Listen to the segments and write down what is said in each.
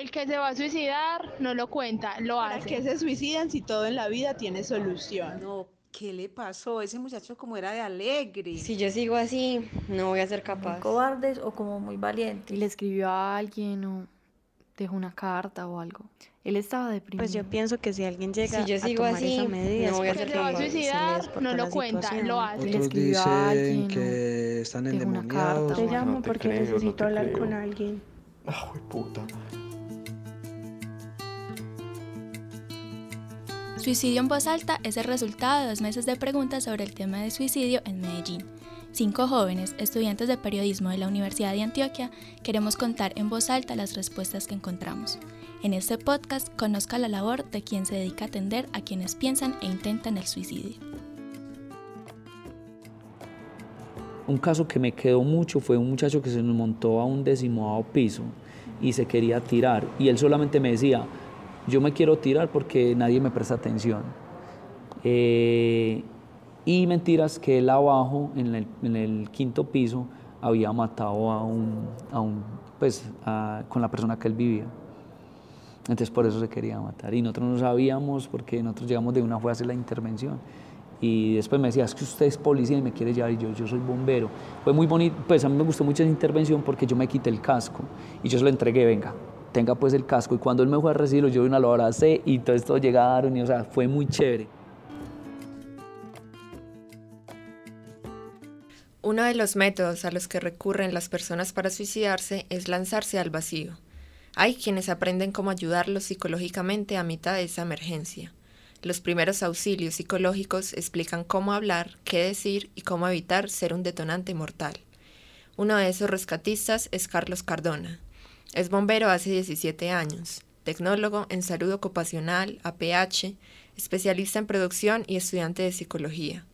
El que se va a suicidar no lo cuenta, lo ¿Para hace. qué se suicidan si todo en la vida tiene solución? No, ¿qué le pasó? Ese muchacho como era de alegre. Si yo sigo así, no voy a ser capaz. cobardes o como muy valientes. Y le escribió a alguien o dejó una carta o algo. Él estaba deprimido. Pues yo pienso que si alguien llega Si yo a sigo tomar así, esa medida no voy a es El que ser se va a porque se le suicidar no lo cuenta, lo hace. Le Otros escribió a dicen alguien, que están endemoniados. carta. Te llamo No te porque creo, no necesito te hablar creo. con alguien. Ah, puta. Suicidio en voz alta es el resultado de dos meses de preguntas sobre el tema de suicidio en Medellín. Cinco jóvenes, estudiantes de periodismo de la Universidad de Antioquia, queremos contar en voz alta las respuestas que encontramos. En este podcast conozca la labor de quien se dedica a atender a quienes piensan e intentan el suicidio. Un caso que me quedó mucho fue un muchacho que se nos montó a un decimoavo piso y se quería tirar. Y él solamente me decía, yo me quiero tirar porque nadie me presta atención. Eh, y mentiras que él abajo, en el, quinto piso, había matado a un, a un pues, con la persona que él vivía. Entonces por eso se quería matar. Y nosotros no sabíamos porque nosotros llegamos de una fue a hacer la intervención. Y después me decía, es que usted es policía y me quiere llevar y yo, yo soy bombero. Fue muy bonito, pues a mí me gustó mucho esa intervención porque yo me quité el casco y yo se lo entregué, venga, tenga pues el casco. Y cuando él me fue a recibirlo, yo una lo abracé y todos estos llegaron y o sea, fue muy chévere. Uno de los métodos a los que recurren las personas para suicidarse es lanzarse al vacío. Hay quienes aprenden cómo ayudarlos psicológicamente a mitad de esa emergencia. Los primeros auxilios psicológicos explican cómo hablar, qué decir y cómo evitar ser un detonante mortal. Uno de esos rescatistas es Carlos Cardona. Es bombero hace 17 años, tecnólogo en salud ocupacional, APH, especialista en producción y estudiante de psicología.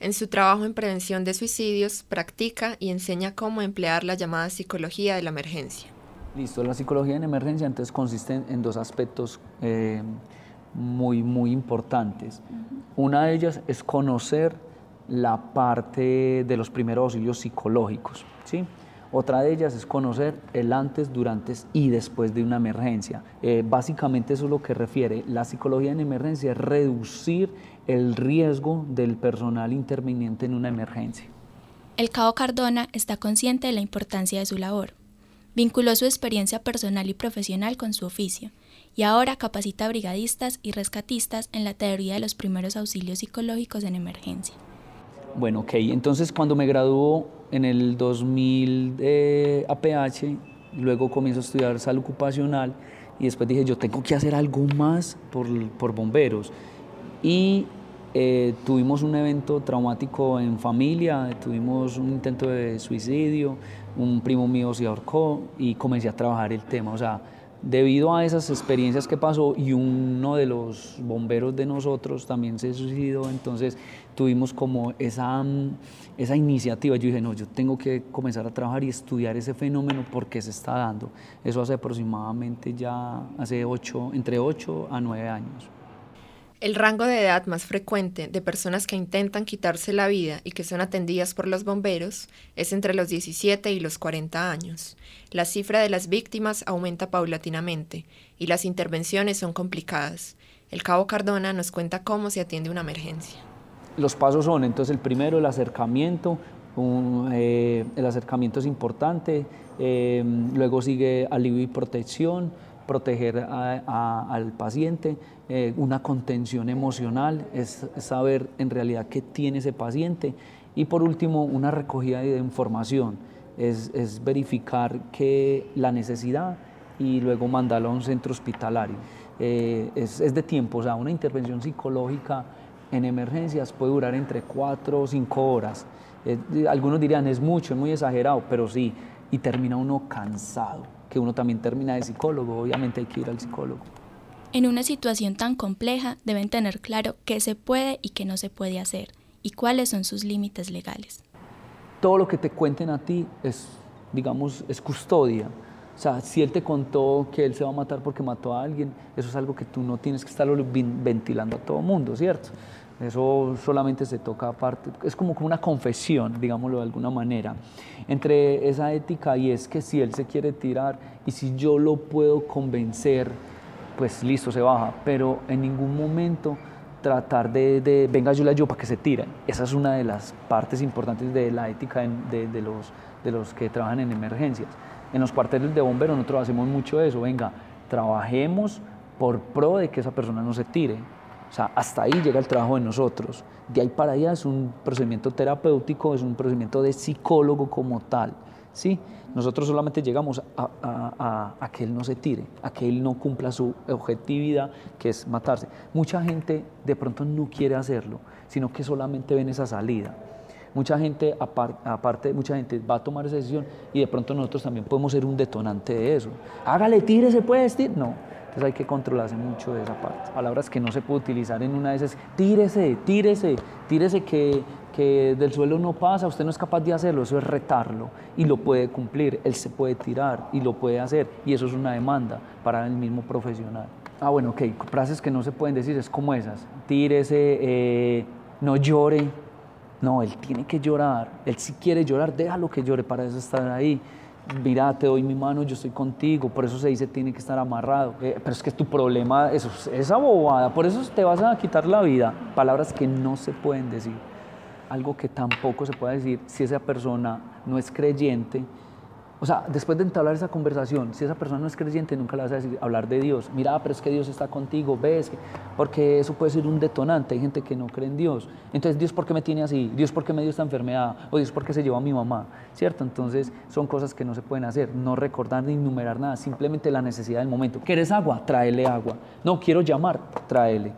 En su trabajo en prevención de suicidios, practica y enseña cómo emplear la llamada psicología de la emergencia. Listo, la psicología en emergencia entonces consiste en, dos aspectos eh, muy, muy importantes. Una de ellas es conocer la parte de los primeros auxilios psicológicos. ¿sí? Otra de ellas es conocer el antes, durante y después de una emergencia. Eh, básicamente eso es lo que refiere. La psicología en emergencia es reducir el riesgo del personal interviniente en una emergencia. El cabo Cardona está consciente de la importancia de su labor. Vinculó su experiencia personal y profesional con su oficio y ahora capacita brigadistas y rescatistas en la teoría de los primeros auxilios psicológicos en emergencia. Bueno, ok, entonces cuando me graduó en el 2000 de APH, luego comienzo a estudiar salud ocupacional y después dije, yo tengo que hacer algo más por, por bomberos. Y eh, tuvimos un evento traumático en familia, tuvimos un intento de suicidio, un primo mío se ahorcó y comencé a trabajar el tema. O sea, debido a esas experiencias que pasó y uno de los bomberos de nosotros también se suicidó, entonces tuvimos como esa, mm, esa iniciativa. Yo dije, no, yo tengo que comenzar a trabajar y estudiar ese fenómeno porque se está dando. Eso hace aproximadamente ya, hace ocho, entre 8 a 9 años. El rango de edad más frecuente de personas que intentan quitarse la vida y que son atendidas por los bomberos es entre los 17 y los 40 años. La cifra de las víctimas aumenta paulatinamente y las intervenciones son complicadas. El cabo Cardona nos cuenta cómo se atiende una emergencia. Los pasos son, entonces, el primero, el acercamiento. eh, el acercamiento es importante. eh, luego sigue alivio y protección, proteger a- a- al paciente. eh, una contención emocional, es saber en realidad qué tiene ese paciente. Y por último, una recogida de información, es, es verificar que la necesidad y luego mandarlo a un centro hospitalario. Eh, es, es de tiempo, o sea, una intervención psicológica en emergencias puede durar entre 4 o 5 horas. Eh, algunos dirían es mucho, es muy exagerado, pero sí, y termina uno cansado, que uno también termina de psicólogo, obviamente hay que ir al psicólogo. En una situación tan compleja deben tener claro qué se puede y qué no se puede hacer y cuáles son sus límites legales. Todo lo que te cuenten a ti es, digamos, es custodia. O sea, si él te contó que él se va a matar porque mató a alguien, eso es algo que tú no tienes que estarlo ven- ventilando a todo mundo, ¿cierto? Eso solamente se toca aparte, es como, una confesión, digámoslo de alguna manera, entre esa ética y es que si él se quiere tirar y si yo lo puedo convencer, pues listo, se baja, pero en ningún momento tratar de, venga, yo le ayudo para que se tiren. Esa es una de las partes importantes de la ética de, de, los, de los que trabajan en emergencias. En los cuarteles de bomberos nosotros hacemos mucho eso, venga, trabajemos por pro de que esa persona no se tire. O sea, hasta ahí llega el trabajo de nosotros. De ahí para allá es un procedimiento terapéutico, es un procedimiento de psicólogo como tal. ¿sí? Nosotros solamente llegamos a, que él no se tire, a que él no cumpla su objetividad, que es matarse. Mucha gente de pronto no quiere hacerlo, sino que solamente ven esa salida. Mucha gente, aparte, mucha gente va a tomar esa decisión y de pronto nosotros también podemos ser un detonante de eso. Hágale, tire, se puede vestir. No, entonces hay que controlarse mucho de esa parte. Palabras que no se puede utilizar en una de esas, tírese, tírese, tírese que, que del suelo no pasa, usted no es capaz de hacerlo, eso es retarlo y lo puede cumplir, él se puede tirar y lo puede hacer y eso es una demanda para el mismo profesional. Ah, bueno, ok, frases que no se pueden decir es como esas, tírese, eh, no llore, no, él tiene que llorar, él si quiere llorar, déjalo que llore, para eso estar ahí mira, te doy mi mano, yo estoy contigo, por eso se dice tiene que estar amarrado. Eh, pero es que tu problema, eso, esa bobada, por eso te vas a quitar la vida. Palabras que no se pueden decir. Algo que tampoco se puede decir si esa persona no es creyente o sea, después de entablar esa conversación, si esa persona no es creyente, nunca le vas a decir, hablar de Dios. Mira, pero es que Dios está contigo, ves, porque eso puede ser un detonante. Hay gente que no cree en Dios. Entonces, ¿Dios por qué me tiene así? ¿Dios por qué me dio esta enfermedad? ¿O Dios por qué se llevó a mi mamá? ¿Cierto? Entonces, son cosas que no se pueden hacer. No recordar ni enumerar nada, simplemente la necesidad del momento. ¿Quieres agua? Tráele agua. No, quiero llamar, tráele.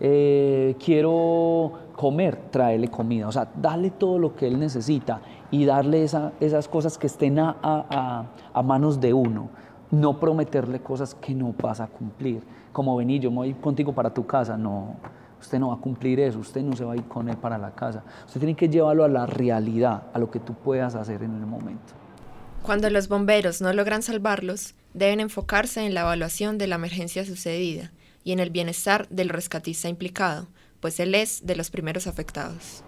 Eh, quiero comer, tráele comida. O sea, dale todo lo que él necesita y darle esas cosas que estén a, manos de uno. No prometerle cosas que no vas a cumplir. Como vení, yo me voy contigo para tu casa. No, usted no va a cumplir eso. Usted no se va a ir con él para la casa. Usted tiene que llevarlo a la realidad, a lo que tú puedas hacer en el momento. Cuando los bomberos no logran salvarlos, deben enfocarse en la evaluación de la emergencia sucedida y en el bienestar del rescatista implicado, pues él es de los primeros afectados.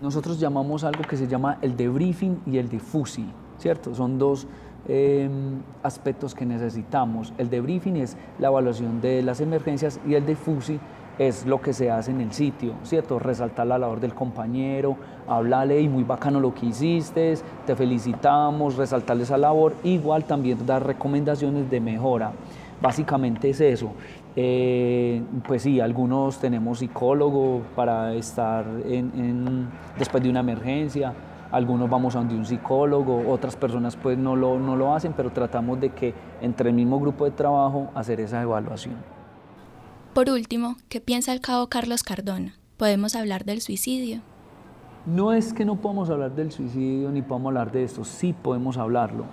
Nosotros llamamos algo que se llama el debriefing y el difusi, ¿cierto? Son dos em, aspectos que necesitamos. El debriefing es la evaluación de las emergencias y el difusi es lo que se hace en el sitio, ¿cierto? Resaltar la labor del compañero, hablarle y muy bacano lo que hiciste, te felicitamos, resaltarle esa labor, igual también dar recomendaciones de mejora. Básicamente es eso. Eh, pues sí, algunos tenemos psicólogo para estar en, después de una emergencia, algunos vamos a donde un psicólogo, otras personas pues no lo, no lo hacen, pero tratamos de que entre el mismo grupo de trabajo hacer esa evaluación. Por último, ¿qué piensa el cabo Carlos Cardona? ¿Podemos hablar del suicidio? No es que no podamos hablar del suicidio ni podamos hablar de esto, sí podemos hablarlo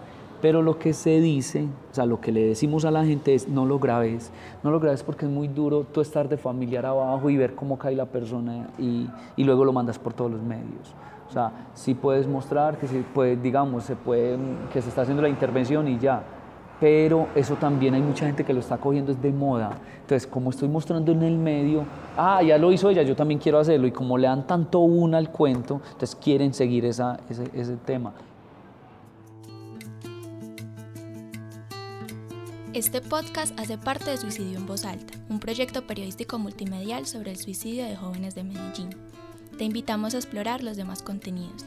pero lo que se dice, o sea, lo que le decimos a la gente es no lo grabes, no lo grabes porque es muy duro tú estar de familiar abajo y ver cómo cae la persona y, y luego lo mandas por todos los medios. O sea, sí puedes mostrar que se puede, digamos, se puede, que se está haciendo la intervención y ya, pero eso también hay mucha gente que lo está cogiendo es de moda. Entonces, como estoy mostrando en el medio, ah, ya lo hizo ella, yo también quiero hacerlo, y como le dan tanto una al cuento, entonces quieren seguir esa, ese, ese tema. Este podcast hace parte de Suicidio en Voz Alta, un proyecto periodístico multimedial sobre el suicidio de jóvenes de Medellín. Te invitamos a explorar los demás contenidos.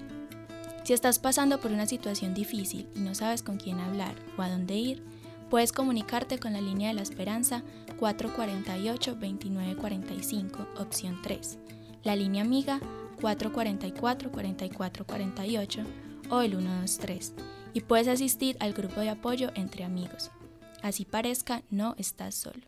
Si estás pasando por una situación difícil y no sabes con quién hablar o a dónde ir, puedes comunicarte con la línea de la esperanza 448-2945, opción 3, la línea amiga 444-4448 o el 123, y puedes asistir al grupo de apoyo entre amigos. Así parezca, no estás solo.